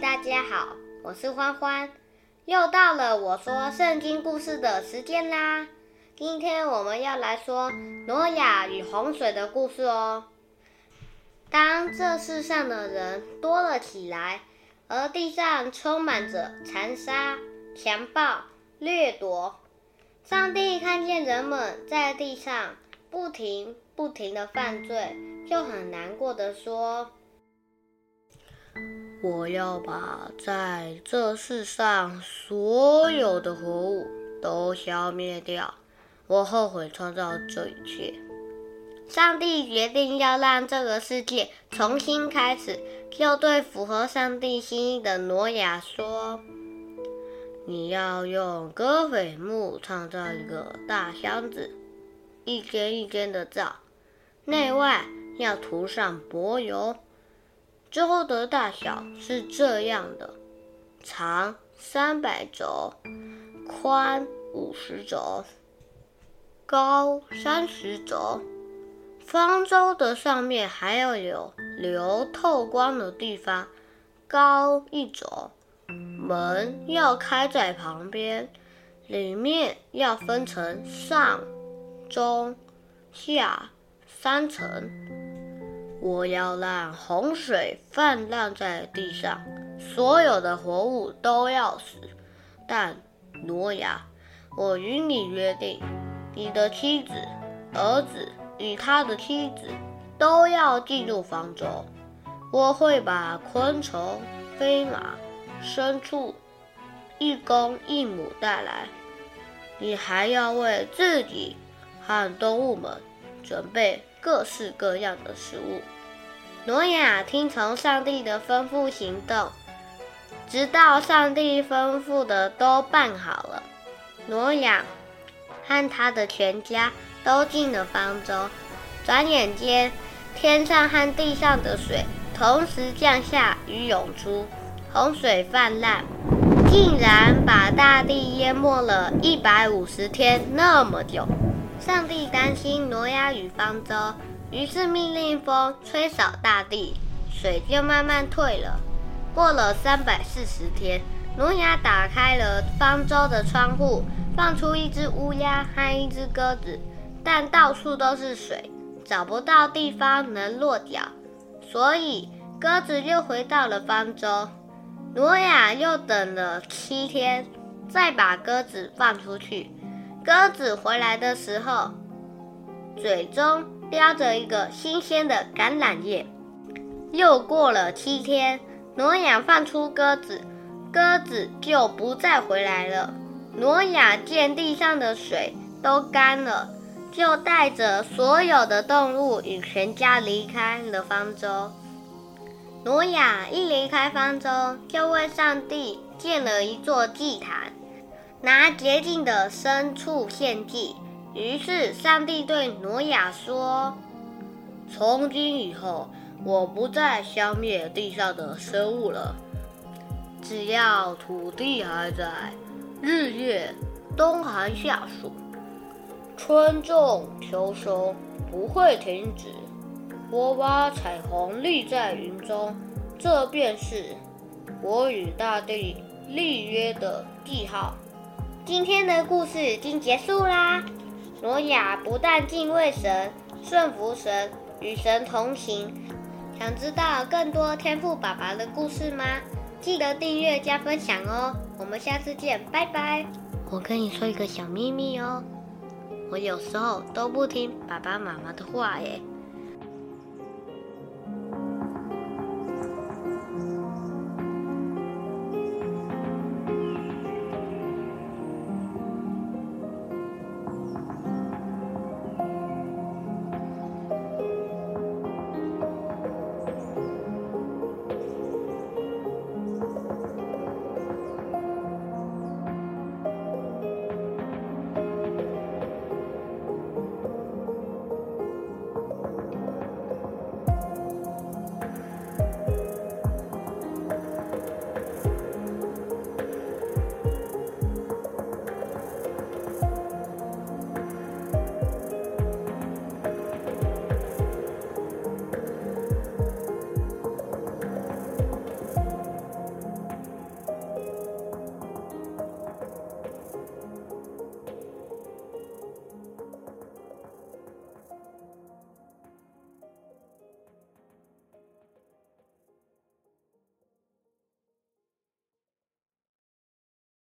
大家好，我是欢欢，又到了我说圣经故事的时间啦。今天我们要来说挪亚与洪水的故事哦。当这世上的人多了起来，而地上充满着残杀、强暴、掠夺，上帝看见人们在地上不停不停的犯罪，就很难过的说。我要把在这世上所有的活物都消灭掉。我后悔创造这一切。上帝决定要让这个世界重新开始，就对符合上帝心意的挪亚说：“你要用戈斐木创造一个大箱子，一间一间的造，内外要涂上柏油。”之后的大小是这样的：长三百轴，宽五十轴，高三十轴。方舟的上面还要有流透光的地方，高一轴。门要开在旁边，里面要分成上、中、下三层。我要让洪水泛滥在地上，所有的活物都要死。但挪亚，我与你约定，你的妻子、儿子与他的妻子都要进入方舟。我会把昆虫、飞马、牲畜一公一母带来。你还要为自己和动物们准备。各式各样的食物。挪亚听从上帝的吩咐行动，直到上帝吩咐的都办好了，挪亚和他的全家都进了方舟。转眼间，天上和地上的水同时降下与涌出，洪水泛滥，竟然把大地淹没了一百五十天那么久。上帝担心挪亚与方舟，于是命令风吹扫大地，水就慢慢退了。过了三百四十天，挪亚打开了方舟的窗户，放出一只乌鸦和一只鸽子，但到处都是水，找不到地方能落脚，所以鸽子又回到了方舟。挪亚又等了七天，再把鸽子放出去。鸽子回来的时候，嘴中叼着一个新鲜的橄榄叶。又过了七天，挪亚放出鸽子，鸽子就不再回来了。挪亚见地上的水都干了，就带着所有的动物与全家离开了方舟。挪亚一离开方舟，就为上帝建了一座祭坛。拿洁净的牲畜献祭。于是上帝对挪亚说：“从今以后，我不再消灭地上的生物了。只要土地还在，日夜冬寒夏暑，春种秋收，不会停止。我把彩虹立在云中，这便是我与大地立约的记号。”今天的故事已经结束啦。挪亚不但敬畏神、顺服神、与神同行。想知道更多天赋爸爸的故事吗？记得订阅加分享哦。我们下次见，拜拜。我跟你说一个小秘密哦，我有时候都不听爸爸妈妈的话耶。